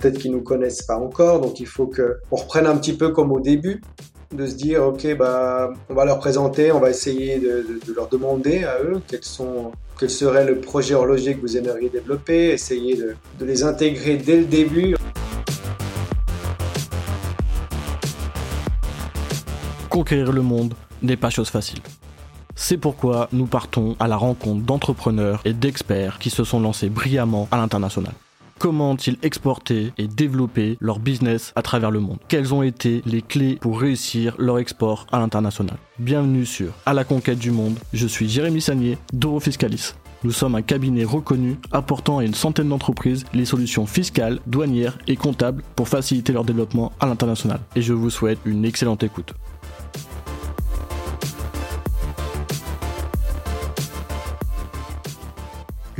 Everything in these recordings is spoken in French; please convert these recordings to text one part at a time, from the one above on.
peut-être qu'ils nous connaissent pas encore, donc il faut que on reprenne un petit peu comme au début, de se dire ok bah on va leur présenter, on va essayer de, leur demander à eux sont quel serait le projet horloger que vous aimeriez développer, essayer de, de les intégrer dès le début. Conquérir le monde n'est pas chose facile. C'est pourquoi nous partons à la rencontre d'entrepreneurs et d'experts qui se sont lancés brillamment à l'international. Comment ont-ils exporté et développé leur business à travers le monde? Quelles ont été les clés pour réussir leur export à l'international? Bienvenue sur À la conquête du monde. Je suis Jérémy Sagnier d'Euro Fiscalis. Nous sommes un cabinet reconnu apportant à une centaine d'entreprises les solutions fiscales, douanières et comptables pour faciliter leur développement à l'international. Et je vous souhaite une excellente écoute.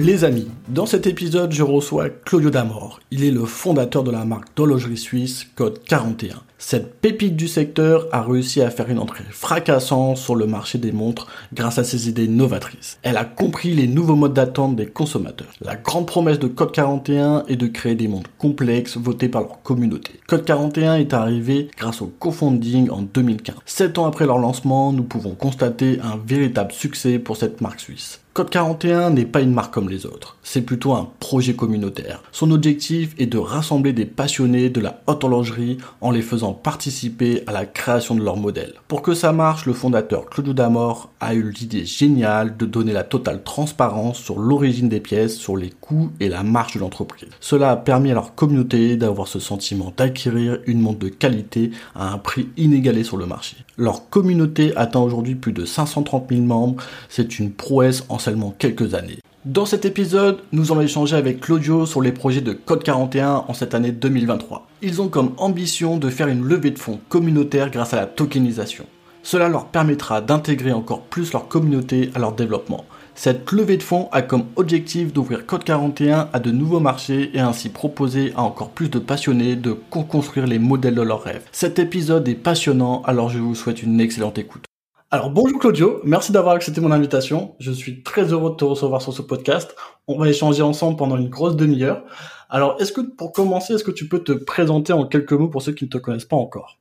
Les amis, dans cet épisode, je reçois Claudio Damor. Il est le fondateur de la marque d'horlogerie suisse Code 41. Cette pépite du secteur a réussi à faire une entrée fracassante sur le marché des montres grâce à ses idées novatrices. Elle a compris les nouveaux modes d'attente des consommateurs. La grande promesse de Code 41 est de créer des montres complexes votées par leur communauté. Code 41 est arrivé grâce au co-funding en 2015. Sept ans après leur lancement, nous pouvons constater un véritable succès pour cette marque suisse. Code 41 n'est pas une marque comme les autres, c'est plutôt un projet communautaire. Son objectif est de rassembler des passionnés de la haute horlogerie en les faisant participer à la création de leur modèle. Pour que ça marche, le fondateur Claudio Damor a eu l'idée géniale de donner la totale transparence sur l'origine des pièces, sur les coûts et la marge de l'entreprise. Cela a permis à leur communauté d'avoir ce sentiment d'acquérir une montre de qualité à un prix inégalé sur le marché. Leur communauté atteint aujourd'hui plus de 530 000 membres, c'est une prouesse en seulement quelques années. Dans cet épisode, nous allons échanger avec Claudio sur les projets de Code 41 en cette année 2023. Ils ont comme ambition de faire une levée de fonds communautaire grâce à la tokenisation. Cela leur permettra d'intégrer encore plus leur communauté à leur développement. Cette levée de fonds a comme objectif d'ouvrir Code 41 à de nouveaux marchés et ainsi proposer à encore plus de passionnés de construire les modèles de leurs rêves. Cet épisode est passionnant, alors je vous souhaite une excellente écoute. Alors bonjour Claudio, merci d'avoir accepté mon invitation. Je suis très heureux de te recevoir sur ce podcast. On va échanger ensemble pendant une grosse demi-heure. Alors est-ce que pour commencer, est-ce que tu peux te présenter en quelques mots pour ceux qui ne te connaissent pas encore?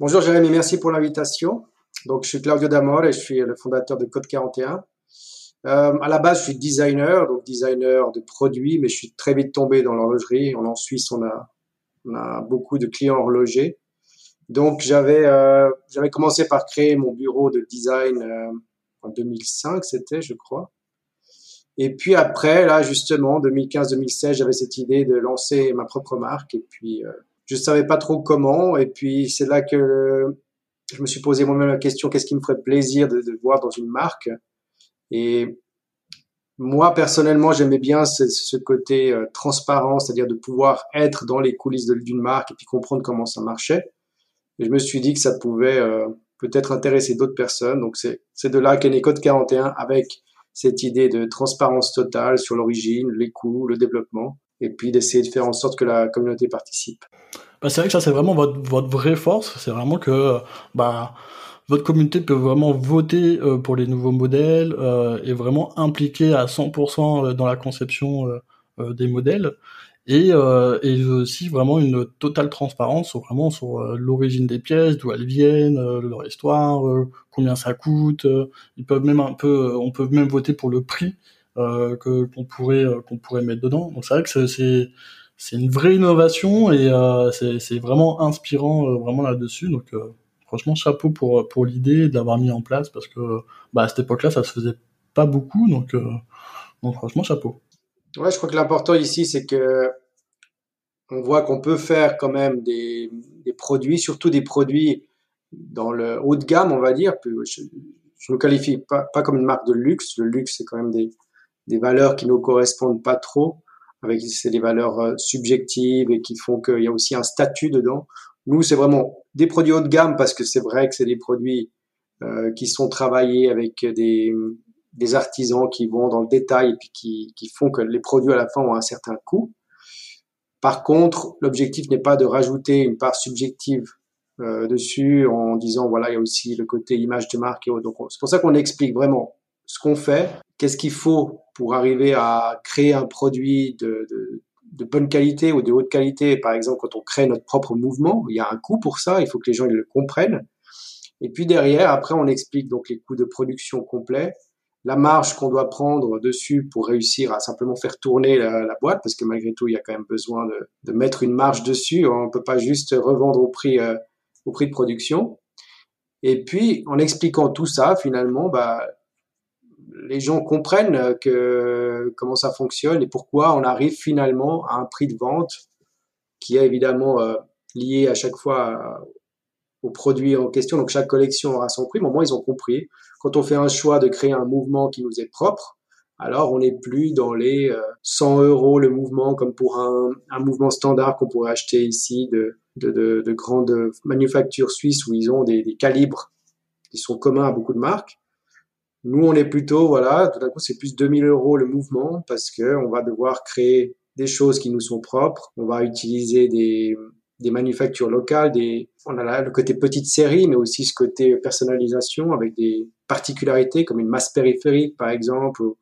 Bonjour Jérémy, merci pour l'invitation. Donc je suis Claudio Damor et je suis le fondateur de Code 41. Euh, à la base, je suis designer, donc designer de produits, mais je suis très vite tombé dans l'horlogerie. En Suisse, on a, on a beaucoup de clients horlogers. Donc j'avais euh, j'avais commencé par créer mon bureau de design euh, en 2005, c'était, je crois. Et puis après, là justement, 2015-2016, j'avais cette idée de lancer ma propre marque. Et puis euh, je savais pas trop comment. Et puis c'est là que je me suis posé moi-même la question qu'est-ce qui me ferait plaisir de, de voir dans une marque? Et moi personnellement, j'aimais bien ce, ce côté euh, transparent, c'est-à-dire de pouvoir être dans les coulisses d'une marque et puis comprendre comment ça marchait. Et je me suis dit que ça pouvait euh, peut-être intéresser d'autres personnes. Donc c'est de là qu'est né Code 41 avec cette idée de transparence totale sur l'origine, les coûts, le développement, et puis d'essayer de faire en sorte que la communauté participe. Bah, c'est vrai que ça c'est vraiment votre, votre vraie force, c'est vraiment que bah votre communauté peut vraiment voter euh, pour les nouveaux modèles euh, et vraiment impliquer à 100% dans la conception des modèles et, euh, et aussi vraiment une totale transparence sur vraiment sur euh, l'origine des pièces, d'où elles viennent, euh, leur histoire, euh, combien ça coûte. ils peuvent même un peu, on peut même voter pour le prix que qu'on pourrait qu'on pourrait mettre dedans. Donc c'est vrai que c'est c'est une vraie innovation et c'est vraiment inspirant vraiment là-dessus. Donc franchement chapeau pour pour l'idée de l'avoir mis en place parce que bah à cette époque-là ça se faisait pas beaucoup donc donc franchement chapeau. Ouais, je crois que l'important ici, c'est que on voit qu'on peut faire quand même des, des, produits, surtout des produits dans le haut de gamme, on va dire. Je ne qualifie pas, pas comme une marque de luxe. Le luxe, c'est quand même des, des valeurs qui nous correspondent pas trop. Avec c'est des valeurs euh, subjectives et qui font qu'il y a aussi un statut dedans. Nous, c'est vraiment des produits haut de gamme parce que c'est vrai que c'est des produits euh, qui sont travaillés avec des, des artisans qui vont dans le détail et puis qui, qui font que les produits à la fin ont un certain coût. Par contre, l'objectif n'est pas de rajouter une part subjective euh, dessus en disant voilà il y a aussi le côté image de marque et autres. Donc c'est pour ça qu'on explique vraiment ce qu'on fait, qu'est-ce qu'il faut pour arriver à créer un produit de, de, de bonne qualité ou de haute qualité. Par exemple, quand on crée notre propre mouvement, il y a un coût pour ça, il faut que les gens le comprennent. Et puis derrière, après, on explique donc les coûts de production complets, la marge qu'on doit prendre dessus pour réussir à simplement faire tourner la, boîte, parce que malgré tout, il y a quand même besoin de, mettre une marge dessus. On ne peut pas juste revendre au prix, euh, au prix de production. Et puis, en expliquant tout ça, finalement, bah, les gens comprennent comment ça fonctionne et pourquoi on arrive finalement à un prix de vente qui est évidemment euh, lié à chaque fois au produit en question. Donc chaque collection aura son prix. Au moins ils ont compris. Quand on fait un choix de créer un mouvement qui nous est propre, alors on n'est plus dans les 100 euh, euros le mouvement comme pour un, mouvement standard qu'on pourrait acheter ici de, grandes manufactures suisses où ils ont des, des calibres qui sont communs à beaucoup de marques. Nous, on est plutôt, voilà, tout d'un coup, c'est plus 2000 euros le mouvement parce que on va devoir créer des choses qui nous sont propres. On va utiliser des, des manufactures locales, on a le côté petite série, mais aussi ce côté personnalisation avec des particularités comme une masse périphérique, par exemple, ou,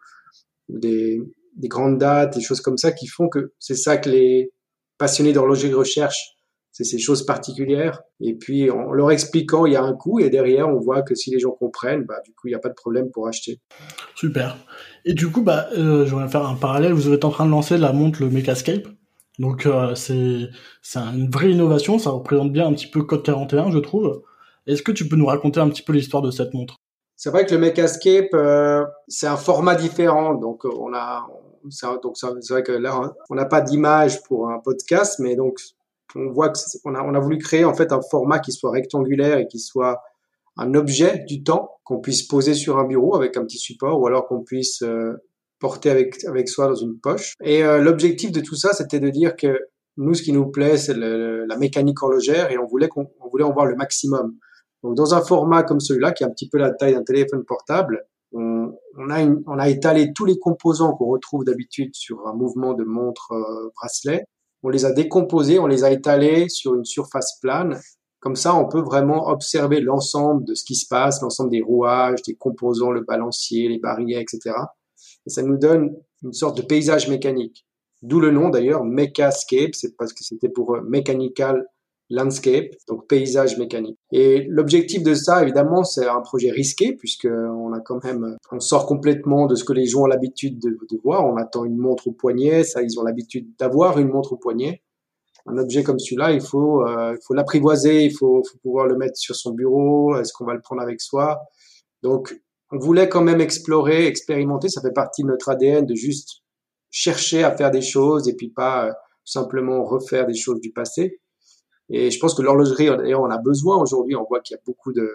des, des grandes dates, des choses comme ça qui font que c'est ça que les passionnés d'horlogerie recherchent c'est ces choses particulières. Et puis, en leur expliquant, il y a un coût, et derrière, on voit que si les gens comprennent, bah, du coup, il n'y a pas de problème pour acheter. Super. Et du coup, bah, euh, je vais faire un parallèle. Vous êtes en train de lancer la montre, le Mecascape. Donc, euh, c'est, c'est une vraie innovation. Ça représente bien un petit peu Code 41, je trouve. Est-ce que tu peux nous raconter un petit peu l'histoire de cette montre? C'est vrai que le Mecascape, euh, c'est un format différent. Donc, on a, donc c'est vrai que là, on n'a pas d'image pour un podcast, mais donc on voit que on a, on a voulu créer en fait un format qui soit rectangulaire et qui soit un objet du temps qu'on puisse poser sur un bureau avec un petit support ou alors qu'on puisse euh, porter avec avec soi dans une poche. Et euh, l'objectif de tout ça, c'était de dire que nous, ce qui nous plaît, c'est la mécanique horlogère et on voulait qu'on on voulait en voir le maximum. Donc dans un format comme celui-là, qui est un petit peu la taille d'un téléphone portable, on, on, a on a étalé tous les composants qu'on retrouve d'habitude sur un mouvement de montre euh, bracelet on les a décomposés, on les a étalés sur une surface plane. Comme ça, on peut vraiment observer l'ensemble de ce qui se passe, l'ensemble des rouages, des composants, le balancier, les barilles, etc. Et ça nous donne une sorte de paysage mécanique. D'où le nom d'ailleurs, Mechascape, c'est parce que c'était pour euh, Mechanical landscape, donc paysage mécanique. Et l'objectif de ça, évidemment, c'est un projet risqué puisque on a quand même, on sort complètement de ce que les gens ont l'habitude de, voir. On attend une montre au poignet, ça, ils ont l'habitude d'avoir une montre au poignet. Un objet comme celui-là, il faut, euh, faut l'apprivoiser, il faut, faut pouvoir le mettre sur son bureau. Est-ce qu'on va le prendre avec soi? Donc, on voulait quand même explorer, expérimenter. Ça fait partie de notre ADN de juste chercher à faire des choses et puis pas euh, simplement refaire des choses du passé. Et je pense que l'horlogerie, d'ailleurs, on a besoin aujourd'hui. On voit qu'il y a beaucoup de,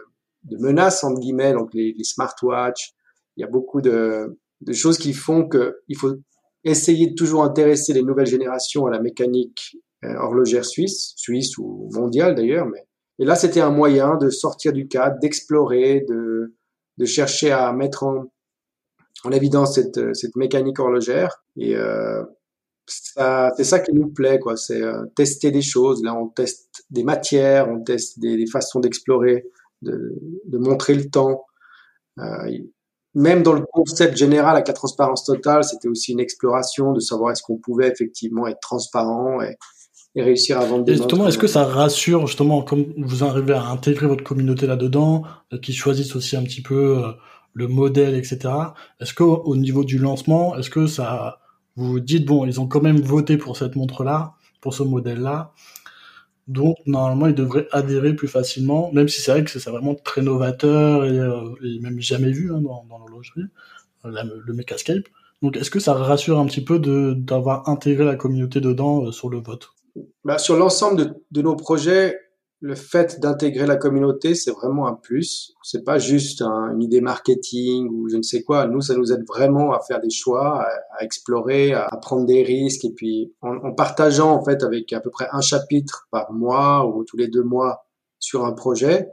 menaces, entre guillemets, donc les, les smartwatches. Il y a beaucoup de, de choses qui font qu'il faut essayer de toujours intéresser les nouvelles générations à la mécanique euh, horlogère suisse, suisse ou mondiale d'ailleurs. Mais et là, c'était un moyen de sortir du cadre, d'explorer, de, de chercher à mettre en, en évidence cette, cette mécanique horlogère. Et euh, c'est ça qui nous plaît, quoi. C'est euh, tester des choses. Là, on teste des matières, on teste des, façons d'explorer, de, montrer le temps. Euh, même dans le concept général avec la transparence totale, c'était aussi une exploration de savoir est-ce qu'on pouvait effectivement être transparent et réussir à vendre des et justement, est-ce que ça rassure justement comme vous arrivez à intégrer votre communauté là-dedans, euh, qui choisissent aussi un petit peu euh, le modèle, etc. Est-ce que au niveau du lancement, est-ce que ça vous vous dites bon, ils ont quand même voté pour cette montre-là, pour ce modèle-là, donc normalement ils devraient adhérer plus facilement, même si c'est vrai que c'est vraiment très novateur et, euh, même jamais vu hein, dans, dans l'horlogerie, euh, le Mecascape. Donc est-ce que ça rassure un petit peu d'avoir intégré la communauté dedans euh, sur le vote? Bah, Sur l'ensemble de, nos projets, le fait d'intégrer la communauté, c'est vraiment un plus. C'est pas juste une idée marketing ou je ne sais quoi. Nous, ça nous aide vraiment à faire des choix, à, explorer, à, prendre des risques. Et puis, en, partageant en fait avec à peu près un chapitre par mois ou tous les deux mois sur un projet,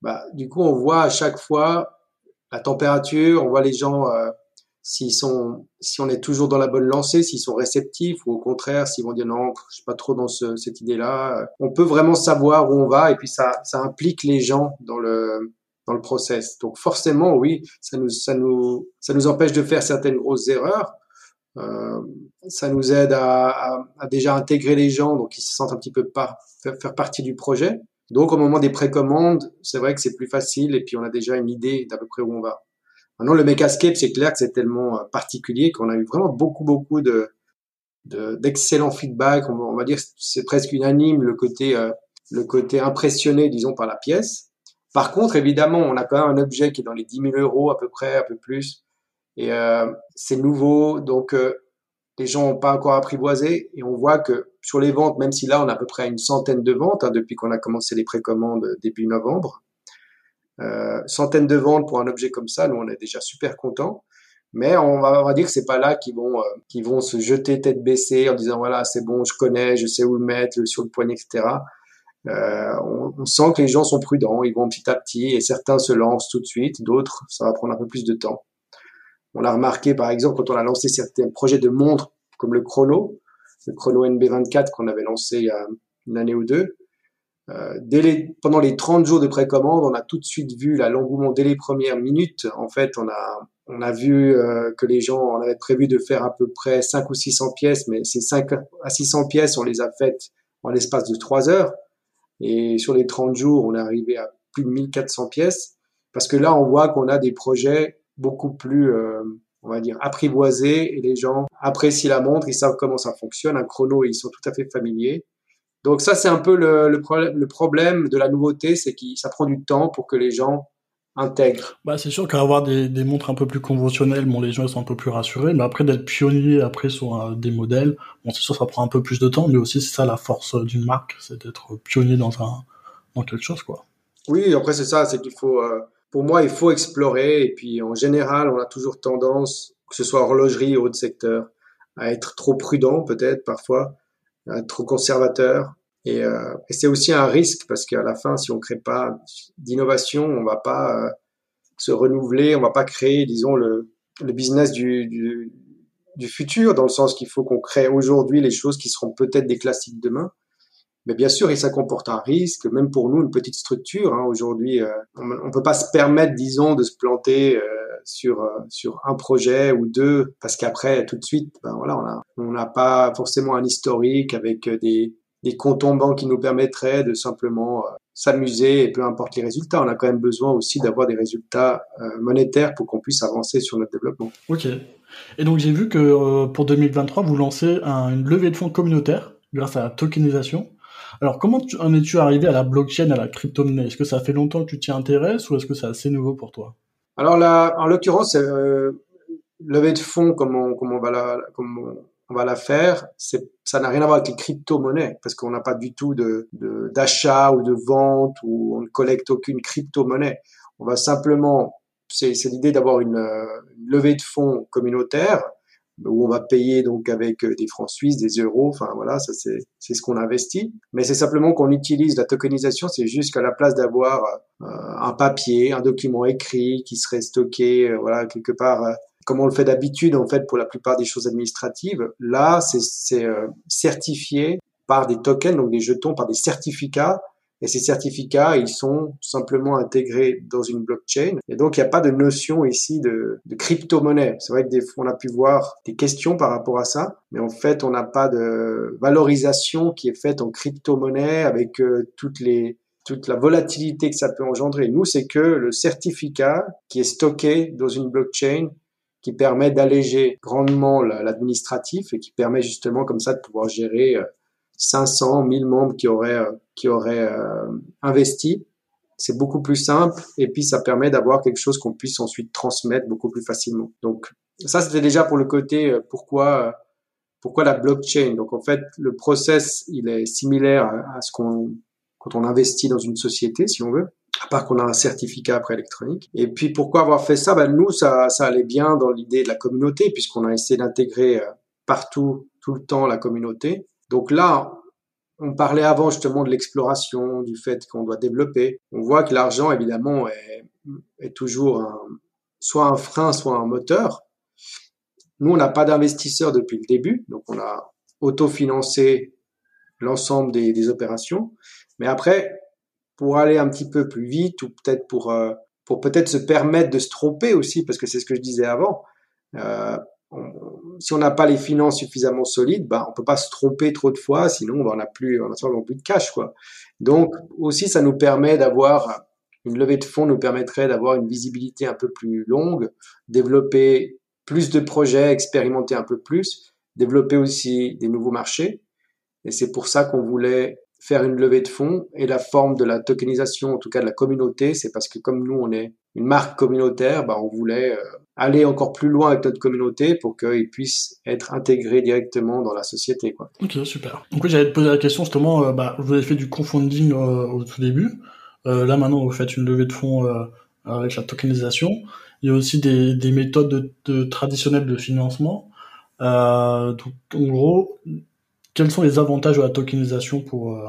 bah, du coup, on voit à chaque fois la température, on voit les gens euh, s'ils sont, si on est toujours dans la bonne lancée, s'ils sont réceptifs ou au contraire, s'ils vont dire non, je suis pas trop dans ce, cette idée-là. On peut vraiment savoir où on va et puis ça, ça implique les gens dans le, dans le process. Donc forcément, oui, ça nous, ça nous, ça nous empêche de faire certaines grosses erreurs. Euh, ça nous aide à, à, à, déjà intégrer les gens, donc ils se sentent un petit peu par, faire, faire partie du projet. Donc au moment des précommandes, c'est vrai que c'est plus facile et puis on a déjà une idée d'à peu près où on va. Maintenant le Mecascape, c'est clair que c'est tellement euh, particulier qu'on a eu vraiment beaucoup beaucoup de d'excellents feedbacks. On, va dire c'est presque unanime le côté euh, le côté impressionné, disons, par la pièce. Par contre, évidemment, on a quand même un objet qui est dans les 10 000 euros à peu près, un peu plus. Et euh, c'est nouveau, donc euh, les gens n'ont pas encore apprivoisé. Et on voit que sur les ventes, même si là, on a à peu près une centaine de ventes hein, depuis qu'on a commencé les précommandes début novembre, euh, centaines de ventes pour un objet comme ça, nous, on est déjà super contents. Mais on va, on va dire que c'est pas là qu'ils vont, euh, qu'ils vont se jeter tête baissée en disant voilà, c'est bon, je connais, je sais où le mettre, sur le poignet, etc. Euh, on, on, sent que les gens sont prudents, ils vont petit à petit, et certains se lancent tout de suite, d'autres, ça va prendre un peu plus de temps. On l'a remarqué, par exemple, quand on a lancé certains projets de montres, comme le chrono, le chrono NB24 qu'on avait lancé il y a une année ou deux. Euh, dès les, pendant les 30 jours de précommande, on a tout de suite vu l'engouement dès les premières minutes. En fait, on a, on a vu euh, que les gens, on avait prévu de faire à peu près 5 ou 600 pièces, mais ces 5 à 600 pièces, on les a faites en l'espace de 3 heures. Et sur les 30 jours, on est arrivé à plus de 1400 pièces. Parce que là, on voit qu'on a des projets beaucoup plus, euh, on va dire, apprivoisés et les gens apprécient la montre, ils savent comment ça fonctionne. Un chrono, ils sont tout à fait familiers. Donc ça, c'est un peu le, le, le, problème de la nouveauté, c'est que ça prend du temps pour que les gens intègrent. Bah, c'est sûr qu'avoir des, des montres un peu plus conventionnelles, bon, les gens sont un peu plus rassurés, mais après d'être pionnier après sur euh, des modèles, bon, c'est sûr ça prend un peu plus de temps, mais aussi c'est ça la force d'une marque, c'est d'être pionnier dans un dans quelque chose, quoi. Oui, après c'est ça, c'est qu'il faut, euh, pour moi, il faut explorer, et puis en général, on a toujours tendance, que ce soit horlogerie ou autre secteur, à être trop prudent peut-être parfois, être trop conservateur. Et, euh, et c'est aussi un risque parce qu'à la fin, si on crée pas d'innovation, on va pas euh, se renouveler, on va pas créer, disons, le, le business du, du, du futur, dans le sens qu'il faut qu'on crée aujourd'hui les choses qui seront peut-être des classiques demain. Mais bien sûr, et ça comporte un risque, même pour nous, une petite structure. Hein, aujourd'hui, euh, on ne peut pas se permettre, disons, de se planter euh, sur euh, sur un projet ou deux, parce qu'après, tout de suite, ben voilà, on n'a pas forcément un historique avec des des en banque qui nous permettraient de simplement euh, s'amuser et peu importe les résultats. On a quand même besoin aussi d'avoir des résultats euh, monétaires pour qu'on puisse avancer sur notre développement. Ok. Et donc j'ai vu que euh, pour 2023, vous lancez un, une levée de fonds communautaire grâce à la tokenisation. Alors comment en es-tu arrivé à la blockchain, à la crypto-monnaie? Est-ce que ça fait longtemps que tu t'y intéresses ou est-ce que c'est assez nouveau pour toi? Alors là, en l'occurrence, euh, levée de fonds, comme on, va la, faire, ça n'a rien à voir avec les crypto-monnaies, parce qu'on n'a pas du tout de, d'achat ou de vente, ou on ne collecte aucune crypto-monnaie. On va simplement, c'est, l'idée d'avoir une, une, levée de fonds communautaire, où on va payer donc avec des francs suisses, des euros, enfin voilà, ça c'est, c'est ce qu'on investit. Mais c'est simplement qu'on utilise la tokenisation, c'est juste qu'à la place d'avoir euh, un papier, un document écrit qui serait stocké, euh, voilà, quelque part euh, comme on le fait d'habitude en fait pour la plupart des choses administratives. Là, c'est euh, certifié par des tokens, donc des jetons, par des certificats. Et ces certificats, ils sont simplement intégrés dans une blockchain. Et donc, il n'y a pas de notion ici de, crypto-monnaie. C'est vrai que des fois, on a pu voir des questions par rapport à ça, mais en fait, on n'a pas de valorisation qui est faite en crypto-monnaie avec euh, toutes les toute la volatilité que ça peut engendrer. Nous, c'est que le certificat qui est stocké dans une blockchain qui permet d'alléger grandement l'administratif et qui permet justement comme ça de pouvoir gérer 500, euh, 1000 membres qui auraient, euh, qui auraient euh, investi. C'est beaucoup plus simple et puis ça permet d'avoir quelque chose qu'on puisse ensuite transmettre beaucoup plus facilement. Donc ça c'était déjà pour le côté pourquoi pourquoi la blockchain. Donc en fait le process il est similaire à ce qu'on quand on investit dans une société si on veut à part qu'on a un certificat après électronique. Et puis pourquoi avoir fait ça? Ben Nous, ça, ça allait bien dans l'idée de la communauté, puisqu'on a essayé d'intégrer euh, partout, tout le temps, la communauté. Donc là, on parlait avant justement de l'exploration, du fait qu'on doit développer. On voit que l'argent, évidemment, est, toujours un, soit un frein, soit un moteur. Nous, on n'a pas d'investisseurs depuis le début, donc on a autofinancé l'ensemble des, des opérations. Mais après, pour aller un petit peu plus vite ou peut-être pour, euh, pour peut-être se permettre de se tromper aussi, parce que c'est ce que je disais avant. Euh, si on n'a pas les finances suffisamment solides, bah, on peut pas se tromper trop de fois, sinon bah, on n'a plus, on a plus de cash, quoi. Donc aussi, ça nous permet d'avoir une levée de fonds nous permettrait d'avoir une visibilité un peu plus longue, développer plus de projets, expérimenter un peu plus, développer aussi des nouveaux marchés. Et c'est pour ça qu'on voulait faire une levée de fonds et la forme de la tokenisation, en tout cas de la communauté, c'est parce que comme nous, on est une marque communautaire, bah, on voulait euh, aller encore plus loin avec notre communauté pour qu'ils puissent être intégrés directement dans la société. Quoi. Ok, super. Donc j'allais te poser la question justement, euh, bah, vous avez fait du crowdfunding euh, au tout début. là maintenant, vous faites une levée de fonds avec la tokenisation. Il y a aussi des, des méthodes de, traditionnelles de financement. donc en gros, quels sont les avantages de la tokenisation pour, euh,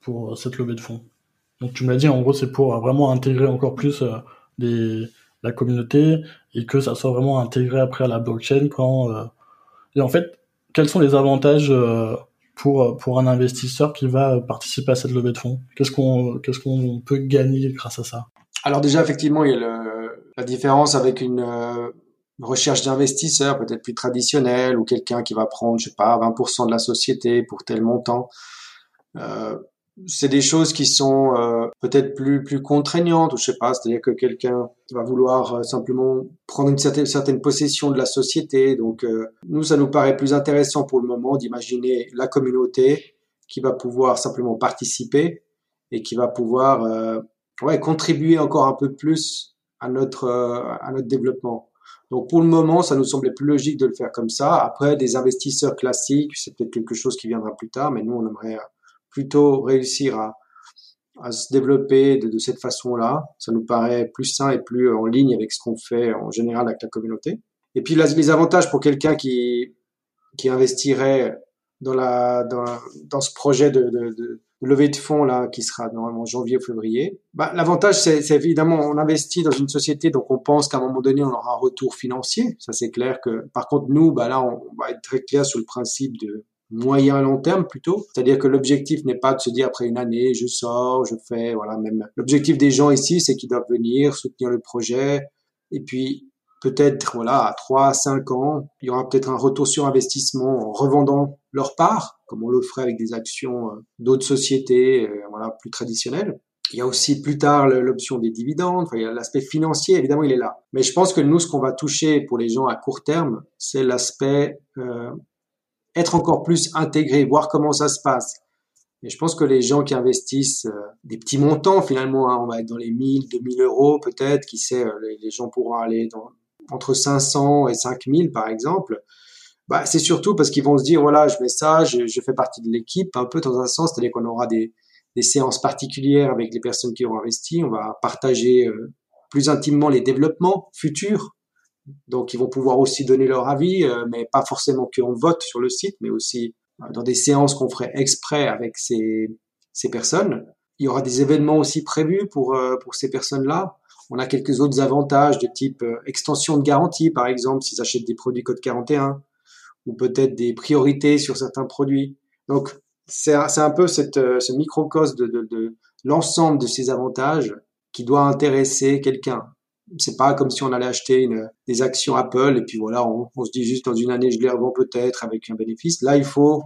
pour cette levée de fonds? Donc tu m'as dit, en gros, c'est pour vraiment intégrer encore plus euh, la communauté et que ça soit vraiment intégré après à la blockchain quand... Euh, et en fait, quels sont les avantages pour, pour un investisseur qui va participer à cette levée de fonds? Qu'est-ce qu'on qu'est-ce qu'on peut gagner grâce à ça? Alors déjà, effectivement, il y a la différence avec une recherche d'investisseurs peut-être plus traditionnel ou quelqu'un qui va prendre, je sais pas, 20% de la société pour tel montant. Euh, c'est des choses qui sont euh, peut-être plus plus contraignantes ou je sais pas, c'est-à-dire que quelqu'un va vouloir euh, simplement prendre une certaine, certaine possession de la société. Donc euh, nous, ça nous paraît plus intéressant pour le moment d'imaginer la communauté qui va pouvoir simplement participer et qui va pouvoir euh, ouais, contribuer encore un peu plus à notre à notre développement. Donc pour le moment, ça nous semblait plus logique de le faire comme ça. Après, des investisseurs classiques, c'est peut-être quelque chose qui viendra plus tard, mais nous, on aimerait plutôt réussir à, à se développer de, de cette façon-là. Ça nous paraît plus sain et plus en ligne avec ce qu'on fait en général avec la communauté. Et puis les avantages pour quelqu'un qui, qui investirait dans, la, dans, dans ce projet de, de, de levée de fonds là qui sera normalement janvier ou février. Bah, l'avantage c'est évidemment on investit dans une société donc on pense qu'à un moment donné on aura un retour financier. Ça c'est clair que par contre nous bah là on va être très clair sur le principe de moyen long terme plutôt. C'est-à-dire que l'objectif n'est pas de se dire après une année je sors, je fais voilà même l'objectif des gens ici c'est qu'ils doivent venir soutenir le projet et puis peut-être voilà à 3 à 5 ans, il y aura peut-être un retour sur investissement en revendant leur part, comme on le ferait avec des actions euh, d'autres sociétés euh, voilà plus traditionnelles. Il y a aussi plus tard l'option des dividendes, enfin, il y a l'aspect financier, évidemment, il est là. Mais je pense que nous, ce qu'on va toucher pour les gens à court terme, c'est l'aspect euh, être encore plus intégré, voir comment ça se passe. Et je pense que les gens qui investissent euh, des petits montants, finalement, hein, on va être dans les 1000, 2000 euros peut-être, qui sait, les, les gens pourront aller dans, entre 500 et 5000 par exemple, bah, c'est surtout parce qu'ils vont se dire, voilà, je mets ça, je, je fais partie de l'équipe, un peu dans un sens, c'est-à-dire qu'on aura des, des, séances particulières avec les personnes qui ont investi, on va partager euh, plus intimement les développements futurs, donc ils vont pouvoir aussi donner leur avis, euh, mais pas forcément qu'on vote sur le site, mais aussi euh, dans des séances qu'on ferait exprès avec ces, ces personnes. Il y aura des événements aussi prévus pour, pour ces personnes-là. On a quelques autres avantages de type euh, extension de garantie, par exemple, s'ils achètent des produits code 41, ou peut-être des priorités sur certains produits. Donc, c'est un, peu cette, euh, ce microcosme de, de l'ensemble de ces avantages qui doit intéresser quelqu'un. C'est pas comme si on allait acheter des actions Apple et puis voilà, on, se dit juste dans une année je les revends peut-être avec un bénéfice. Là, il faut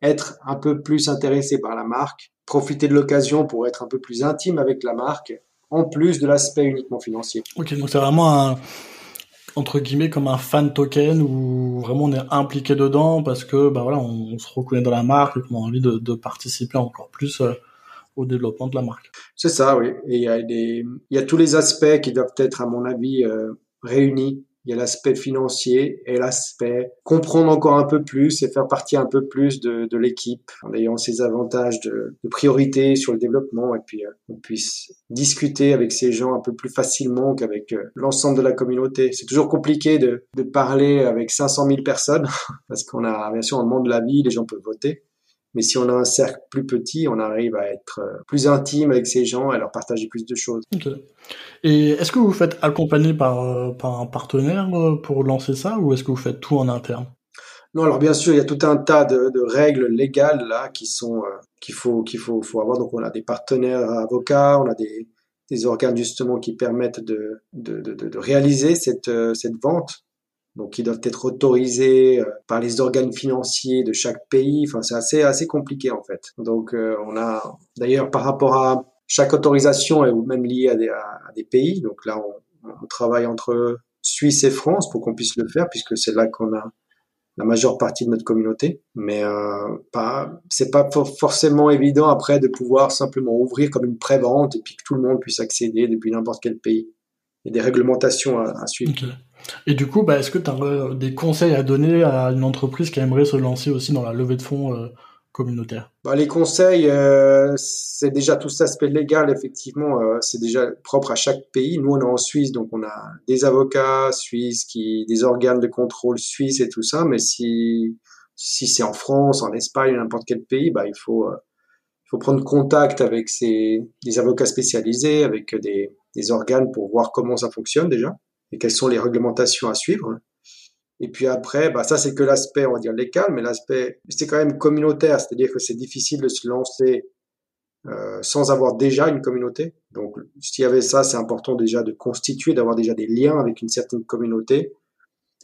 être un peu plus intéressé par la marque, profiter de l'occasion pour être un peu plus intime avec la marque en plus de l'aspect uniquement financier. Ok, donc c'est vraiment un, entre guillemets comme un fan token où vraiment on est impliqué dedans parce que bah voilà on, se reconnaît dans la marque et qu'on a envie de, de participer encore plus euh, au développement de la marque. C'est ça, oui. Et il y a des, il y a tous les aspects qui doivent être à mon avis euh, réunis il y a l'aspect financier et l'aspect comprendre encore un peu plus et faire partie un peu plus de, de l'équipe en ayant ces avantages de, de, priorité sur le développement et puis euh, on puisse discuter avec ces gens un peu plus facilement qu'avec euh, l'ensemble de la communauté. C'est toujours compliqué de, de parler avec 500 000 personnes parce qu'on a bien sûr un monde de la vie, les gens peuvent voter. Mais si on a un cercle plus petit, on arrive à être euh, plus intime avec ces gens et à leur partager plus de choses. Et est-ce que vous faites accompagner par, euh, par un partenaire euh, pour lancer ça ou est-ce que vous faites tout en interne? Non, alors bien sûr, il y a tout un tas de, de règles légales là qui sont qu'il faut qu'il faut, faut avoir. Donc on a des partenaires avocats, on a des, des organes justement qui permettent de, de, de, de réaliser cette, cette vente donc qui doivent être autorisés euh, par les organes financiers de chaque pays. Enfin, c'est assez assez compliqué en fait. Donc, euh, on a d'ailleurs par rapport à chaque autorisation est même liée à des, pays. Donc là, on, on, travaille entre Suisse et France pour qu'on puisse le faire, puisque c'est là qu'on a la majeure partie de notre communauté. Mais euh, pas, c'est pas forcément évident après de pouvoir simplement ouvrir comme une pré-vente et puis que tout le monde puisse accéder depuis n'importe quel pays. Il y a des réglementations à, suivre. Et du coup, bah, est-ce que tu as des conseils à donner à une entreprise qui aimerait se lancer aussi dans la levée de fonds euh, communautaire? Bah, Les conseils, euh, c'est déjà tout cet aspect légal, effectivement, euh, c'est déjà propre à chaque pays. Nous, on est en Suisse, donc on a des avocats suisses, des organes de contrôle suisses et tout ça, mais si, si c'est en France, en Espagne, n'importe quel pays, bah, il faut, euh, il faut prendre contact avec des avocats spécialisés, avec des organes pour voir comment ça fonctionne déjà et quelles sont les réglementations à suivre. Et puis après, bah ça c'est que l'aspect, on va dire légal, mais l'aspect, c'est quand même communautaire, c'est-à-dire que c'est difficile de se lancer euh, sans avoir déjà une communauté. Donc s'il y avait ça, c'est important déjà de constituer, d'avoir déjà des liens avec une certaine communauté.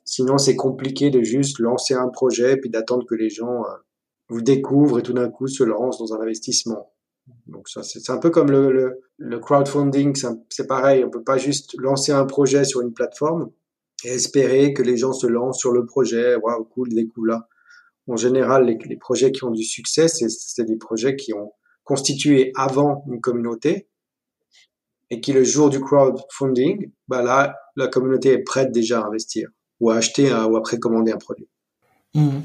Sinon, c'est compliqué de juste lancer un projet puis d'attendre que les gens euh, vous découvrent et tout d'un coup se lancent dans un investissement. Donc ça, c'est un peu comme le, le, le crowdfunding, c'est pareil. On peut pas juste lancer un projet sur une plateforme et espérer que les gens se lancent sur le projet. Waouh, cool, des là. En général, les, les, projets qui ont du succès, c'est des projets qui ont constitué avant une communauté et qui, le jour du crowdfunding, bah là, la communauté est prête déjà à investir ou à acheter ou à précommander un produit. Mmh.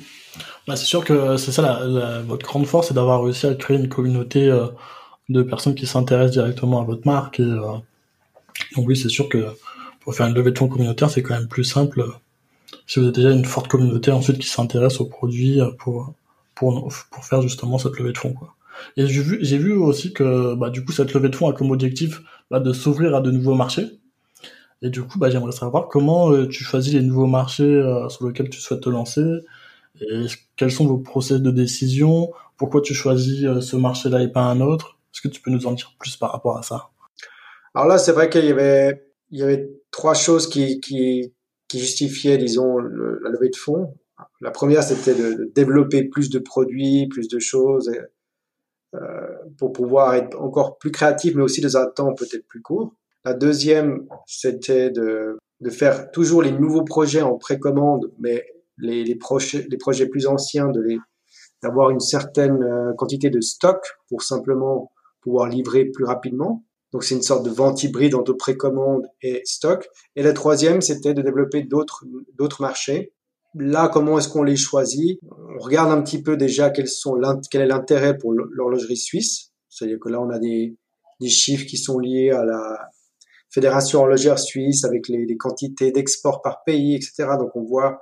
Bah, c'est sûr que c'est ça la, votre grande force, c'est d'avoir réussi à créer une communauté euh, de personnes qui s'intéressent directement à votre marque. Et, euh, donc oui, c'est sûr que pour faire une levée de fonds communautaire, c'est quand même plus simple euh, si vous avez déjà une forte communauté ensuite qui s'intéresse aux produits euh, pour, pour, pour faire justement cette levée de fonds. Quoi. Et j'ai vu, j'ai vu aussi que bah, du coup cette levée de fonds a comme objectif bah, de s'ouvrir à de nouveaux marchés. Et du coup, bah, j'aimerais savoir comment euh, tu choisis les nouveaux marchés sur lesquels tu souhaites te lancer, quels sont vos process de décision, pourquoi tu choisis ce marché-là et pas un autre? Est-ce que tu peux nous en dire plus par rapport à ça? Alors là, c'est vrai qu'il y avait il y avait trois choses qui, qui, qui justifiaient, disons, la levée de fonds. La première, c'était de, développer plus de produits, plus de choses, euh, pour pouvoir être encore plus créatif, mais aussi dans un temps peut-être plus court. La deuxième, c'était de, de faire toujours les nouveaux projets en précommande, mais les, projets, les projets plus anciens, de les d'avoir une certaine euh, quantité de stock pour simplement pouvoir livrer plus rapidement. Donc c'est une sorte de vente hybride entre précommande et stock. Et la troisième, c'était de développer d'autres d'autres marchés. Là, comment est-ce qu'on les choisit? On regarde un petit peu déjà quels sont quel est l'intérêt pour l'horlogerie suisse. C'est-à-dire que là, on a des, des chiffres qui sont liés à la Fédération horlogère suisse avec les, les quantités d'export par pays, etc. Donc on voit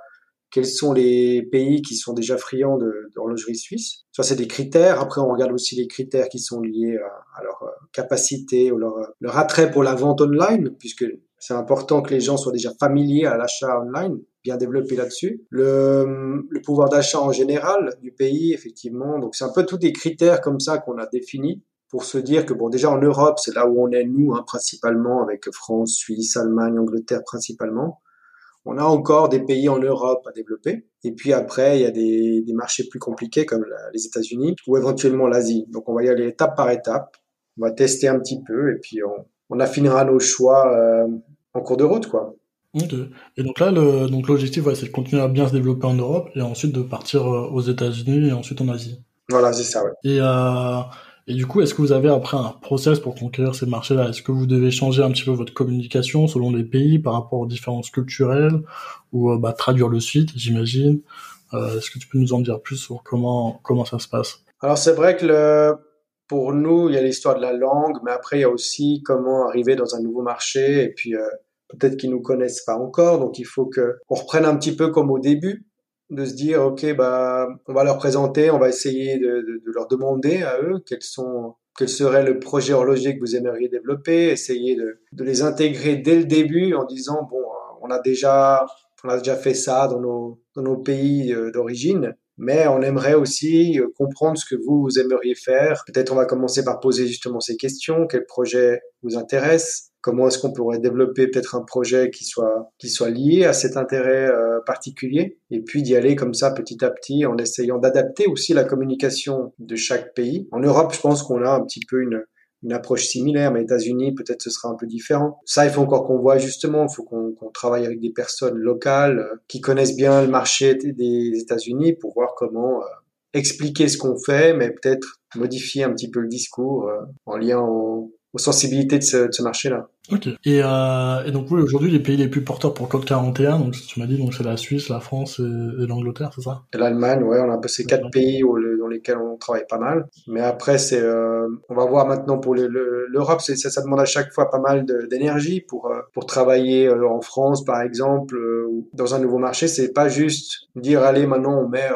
quels sont les pays qui sont déjà friands d'horlogerie suisse. Ça, c'est des critères. Après, on regarde aussi les critères qui sont liés à, leur euh, capacité ou leur, leur, attrait pour la vente online, puisque c'est important que les gens soient déjà familiers à l'achat online, bien développés là-dessus. Le, le pouvoir d'achat en général du pays, effectivement. Donc, c'est un peu tous des critères comme ça qu'on a définis pour se dire que bon déjà en Europe c'est là où on est nous hein, principalement avec France, Suisse, Allemagne, Angleterre principalement. On a encore des pays en Europe à développer. Et puis après, il y a des, des marchés plus compliqués comme les États-Unis ou éventuellement l'Asie. Donc on va y aller étape par étape. On va tester un petit peu et puis on, on affinera nos choix euh, en cours de route, quoi. Et donc là, le, donc l'objectif, c'est de continuer à bien se développer en Europe et ensuite de partir euh, aux États-Unis et ensuite en Asie. Voilà, c'est ça. Ouais. Et euh, et du coup, est-ce que vous avez après un process pour conquérir ces marchés-là? Est-ce que vous devez changer un petit peu votre communication selon les pays par rapport aux différences culturelles ou euh, bah, traduire le site, j'imagine? Euh, Est-ce que tu peux nous en dire plus sur comment comment ça se passe? Alors c'est vrai que le, pour nous, il y a l'histoire de la langue, mais après il y a aussi comment arriver dans un nouveau marché et puis euh, peut-être qu'ils nous connaissent pas encore, donc il faut que on reprenne un petit peu comme au début de se dire ok bah on va leur présenter, on va essayer de, leur demander à eux quels sont quel serait le projet horloger que vous aimeriez développer, essayer de, les intégrer dès le début en disant bon on a déjà on a déjà fait ça dans nos dans nos pays euh, d'origine, mais on aimerait aussi euh, comprendre ce que vous, aimeriez faire. Peut-être on va commencer par poser justement ces questions, quel projet vous intéresse, comment est-ce qu'on pourrait développer peut-être un projet qui soit qui soit lié à cet intérêt euh, particulier? Et puis d'y aller comme ça petit à petit en essayant d'adapter aussi la communication de chaque pays. En Europe, je pense qu'on a un petit peu une une approche similaire, mais États-Unis, peut-être ce sera un peu différent. Ça, il faut encore qu'on voit justement, il faut qu'on travaille avec des personnes locales euh, qui connaissent bien le marché des États-Unis pour voir comment euh, expliquer ce qu'on fait, mais peut-être modifier un petit peu le discours en lien au, aux sensibilités de ce, de ce marché-là. Ok. Et, euh, et donc oui, aujourd'hui, les pays les plus porteurs pour Code 41, donc tu m'as dit, donc c'est la Suisse, la France et, et l'Angleterre, c'est ça? Et l'Allemagne, ouais, on a un peu ces quatre pays où, dans lesquels on travaille pas mal. Mais après, c'est, euh, on va voir maintenant pour l'Europe, ça, demande à chaque fois pas mal d'énergie pour euh, pour travailler euh, en France, par exemple, ou dans un nouveau marché. C'est pas juste dire allez, maintenant on met,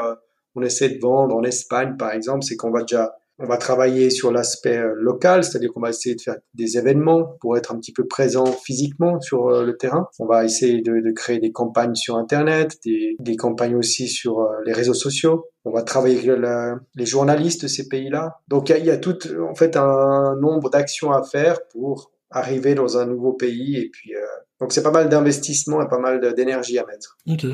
on essaie de vendre en Espagne, par exemple. C'est qu'on va déjà on va travailler sur l'aspect local, c'est-à-dire qu'on va essayer de faire des événements pour être un petit peu présent physiquement sur le terrain. On va essayer de, créer des campagnes sur Internet, des, campagnes aussi sur les réseaux sociaux. On va travailler avec les journalistes de ces pays-là. Donc il y a, tout en fait un nombre d'actions à faire pour arriver dans un nouveau pays et puis donc c'est pas mal d'investissement et pas mal d'énergie à mettre. Ok.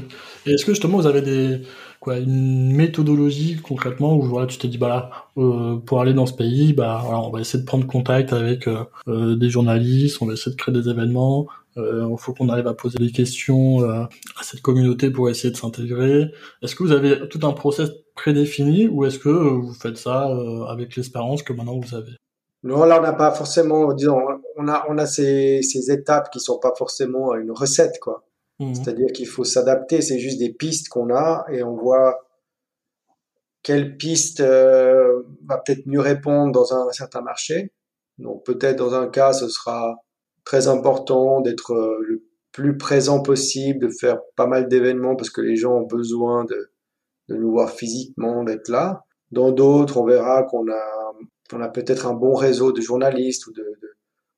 Et est-ce que justement vous avez des quoi une méthodologie concrètement où voilà tu te dis bah là euh, pour aller dans ce pays bah voilà, on va essayer de prendre contact avec euh, euh des journalistes, on va essayer de créer des événements, euh, il faut qu'on arrive à poser des questions euh, à cette communauté pour essayer de s'intégrer. Est-ce que vous avez tout un process prédéfini ou est-ce que vous faites ça avec l'espérance que maintenant vous avez? Non, là, on n'a pas forcément, disons, on a, on a ces, ces étapes qui sont pas forcément une recette, quoi. Mmh. C'est-à-dire qu'il faut s'adapter, c'est juste des pistes qu'on a et on voit quelle piste euh, va peut-être mieux répondre dans un, certain marché. Donc peut-être dans un cas, ce sera très important d'être euh, le plus présent possible, de faire pas mal d'événements parce que les gens ont besoin de, de nous voir physiquement, d'être là. Dans d'autres, on verra qu'on a on a peut-être un bon réseau de journalistes ou de,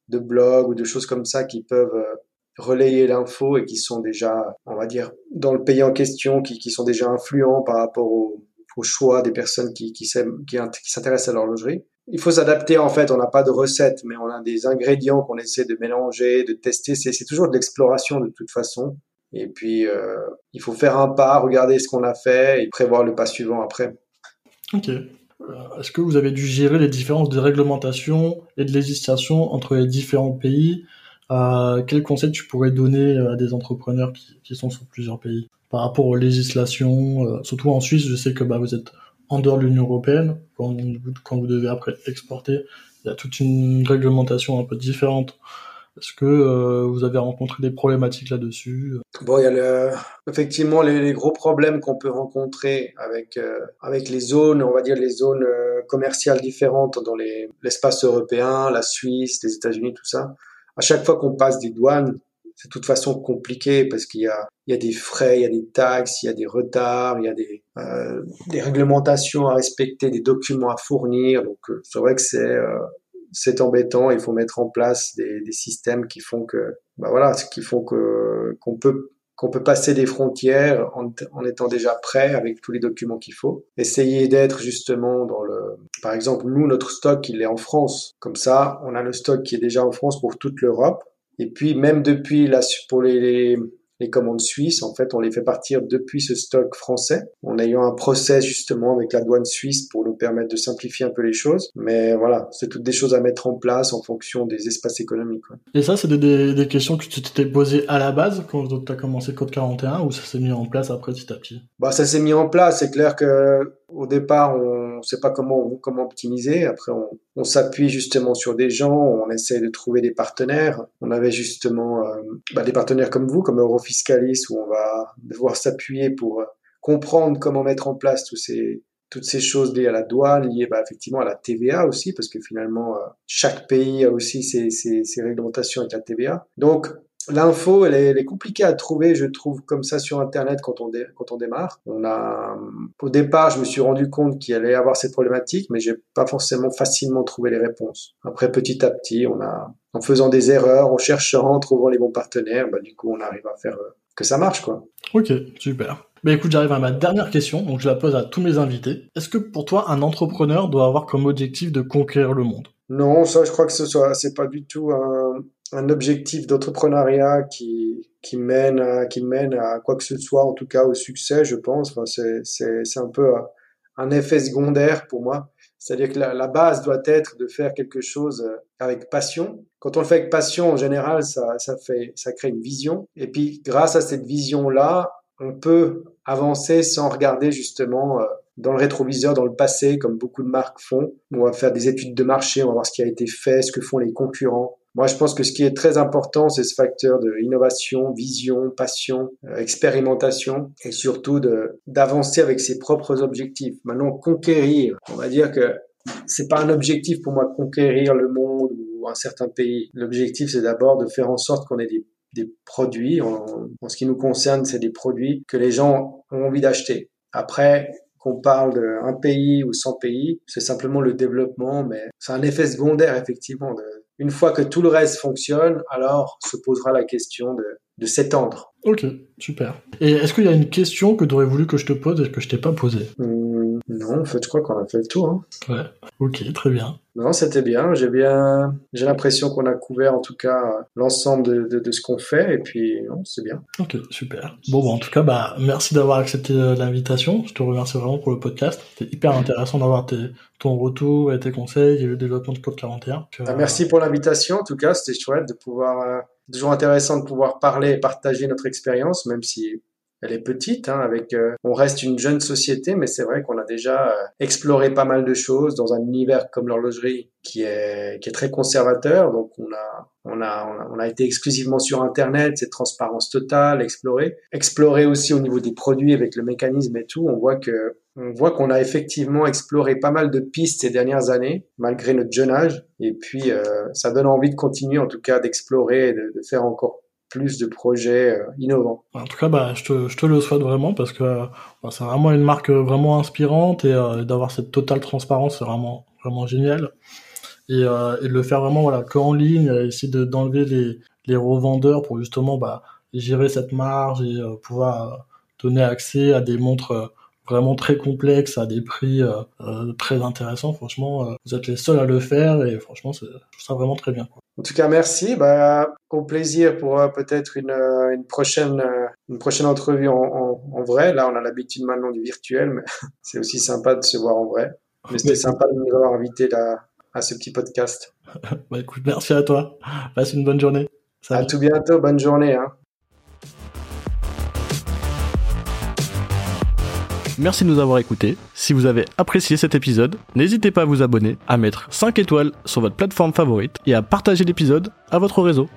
de, blogs ou de choses comme ça qui peuvent euh, relayer l'info et qui sont déjà, on va dire, dans le pays en question, qui, qui sont déjà influents par rapport au, au choix des personnes qui, qui, qui s'intéressent à l'horlogerie. Il faut s'adapter en fait, on n'a pas de recette, mais on a des ingrédients qu'on essaie de mélanger, de tester. C'est, toujours de l'exploration de toute façon. Et puis, euh, il faut faire un pas, regarder ce qu'on a fait et prévoir le pas suivant après. Ok. Euh, est-ce que vous avez dû gérer les différences de réglementation et de législation entre les différents pays? Euh, Quel conseil tu pourrais donner à des entrepreneurs qui, sont sur plusieurs pays par rapport aux législations euh, Surtout en Suisse, je sais que bah, vous êtes en dehors de l'Union européenne. Quand, vous devez après exporter, il y a toute une réglementation un peu différente est-ce que euh, vous avez rencontré des problématiques là-dessus? Bon, il y a effectivement les, gros problèmes qu'on peut rencontrer avec euh, avec les zones, on va dire les zones euh, commerciales différentes dans les l'espace européen, la Suisse, les États-Unis, tout ça. À chaque fois qu'on passe des douanes, c'est de toute façon compliqué parce qu'il y a il y a des frais, il y a des taxes, il y a des retards, il y a des des réglementations à respecter, des documents à fournir. Donc c'est vrai que c'est c'est embêtant. Il faut mettre en place des, des systèmes qui font que, bah voilà, qui font que qu'on peut qu'on peut passer des frontières en, en, étant déjà prêt avec tous les documents qu'il faut. Essayer d'être justement dans le, par exemple, nous notre stock il est en France. Comme ça, on a le stock qui est déjà en France pour toute l'Europe. Et puis même depuis la pour les les commandes suisses, en fait, on les fait partir depuis ce stock français, en ayant un process justement avec la douane suisse pour nous permettre de simplifier un peu les choses. Mais voilà, c'est toutes des choses à mettre en place en fonction des espaces économiques. Et ça, c'est des, des, questions que tu t'étais posées à la base quand tu as commencé Code 41 ou ça s'est mis en place après petit à petit? Bah, ça s'est mis en place. C'est clair que au départ, on sait pas comment, comment optimiser. Après, on, on s'appuie justement sur des gens, on essaie de trouver des partenaires. On avait justement euh, bah, des partenaires comme vous, comme Eurofiscalis, où on va devoir s'appuyer pour euh, comprendre comment mettre en place toutes ces choses liées à la douane, liées bah, effectivement à la TVA aussi, parce que finalement, euh, chaque pays a aussi ses réglementations avec la TVA. Donc, L'info, elle est, compliquée à trouver, je trouve, comme ça sur Internet quand on, démarre. On a, au départ, je me suis rendu compte qu'il allait y avoir cette problématique, mais j'ai pas forcément facilement trouvé les réponses. Après, petit à petit, on a, en faisant des erreurs, en cherchant, en trouvant les bons partenaires, bah, du coup, on arrive à faire euh, que ça marche, quoi. Ok, super. Mais écoute, j'arrive à ma dernière question, donc je la pose à tous mes invités. Est-ce que pour toi, un entrepreneur doit avoir comme objectif de conquérir le monde? Non, ça, je crois que ce soit, c'est pas du tout un, un objectif d'entrepreneuriat qui, qui mène à, qui mène à quoi que ce soit, en tout cas au succès, je pense. Enfin, c'est, un peu un effet secondaire pour moi. C'est-à-dire que la, la, base doit être de faire quelque chose avec passion. Quand on le fait avec passion, en général, ça, ça fait, ça crée une vision. Et puis, grâce à cette vision-là, on peut avancer sans regarder justement euh, dans le rétroviseur, dans le passé, comme beaucoup de marques font. On va faire des études de marché, on va voir ce qui a été fait, ce que font les concurrents. Moi, je pense que ce qui est très important, c'est ce facteur de innovation, vision, passion, euh, expérimentation, et surtout d'avancer avec ses propres objectifs. Maintenant, conquérir, on va dire que c'est pas un objectif pour moi conquérir le monde ou un certain pays. L'objectif, c'est d'abord de faire en sorte qu'on ait des des produits. En, ce qui nous concerne, c'est des produits que les gens ont envie d'acheter. Après, qu'on parle d'un pays ou 100 pays, c'est simplement le développement, mais c'est un effet secondaire, effectivement. De, une fois que tout le reste fonctionne, alors se posera la question de, de s'étendre. Ok, super. Et est-ce qu'il y a une question que tu aurais voulu que je te pose et que je t'ai pas posée? Mmh, Non, en fait, je crois qu'on a fait le tour. Hein. Ouais, ok, très bien. Non, c'était bien. J'ai bien, j'ai l'impression qu'on a couvert en tout cas l'ensemble de, de, de, ce qu'on fait et puis non, c'est bien. Ok, super. Bon, bon, en tout cas, bah merci d'avoir accepté l'invitation. Je te remercie vraiment pour le podcast. C'était hyper intéressant d'avoir tes, ton retour et tes conseils et le développement de Code 41. Que, ah, merci pour l'invitation. En tout cas, c'était chouette de pouvoir. Euh, toujours intéressant de pouvoir parler et partager notre expérience, même si elle est petite, hein, avec euh, on reste une jeune société, mais c'est vrai qu'on a déjà euh, exploré pas mal de choses dans un univers comme l'horlogerie qui est qui est très conservateur. Donc on a on a on a, été exclusivement sur Internet, cette transparence totale, explorer, explorer aussi au niveau des produits avec le mécanisme et tout. On voit que on voit qu'on a effectivement exploré pas mal de pistes ces dernières années, malgré notre jeune âge. Et puis, euh, ça donne envie de continuer, en tout cas, d'explorer et de, de faire encore de projets euh, innovants. En tout cas, bah, je, te, je te le souhaite vraiment parce que bah, c'est vraiment une marque vraiment inspirante et euh, d'avoir cette totale transparence, c'est vraiment, vraiment génial. Et, euh, et, de le faire vraiment voilà, que en ligne, essayer d'enlever les, les revendeurs pour justement bah, gérer cette marge et pouvoir donner accès à des montres vraiment très complexe à des prix euh, euh, très intéressants. Franchement, euh, vous êtes les seuls à le faire et franchement, je trouve ça vraiment très bien. Quoi. En tout cas, merci. Bah, au plaisir pour peut-être une, une prochaine une prochaine entrevue en, en, en vrai. Là, on a l'habitude maintenant du virtuel, mais c'est aussi sympa de se voir en vrai. Mais c'était sympa de nous avoir invités là à ce petit podcast. bah écoute, merci à toi. Passe une bonne journée. Salut. À tout bientôt. Bonne journée. Hein. Merci de nous avoir écoutés. Si vous avez apprécié cet épisode, n'hésitez pas à vous abonner, à mettre 5 étoiles sur votre plateforme favorite et à partager l'épisode à votre réseau.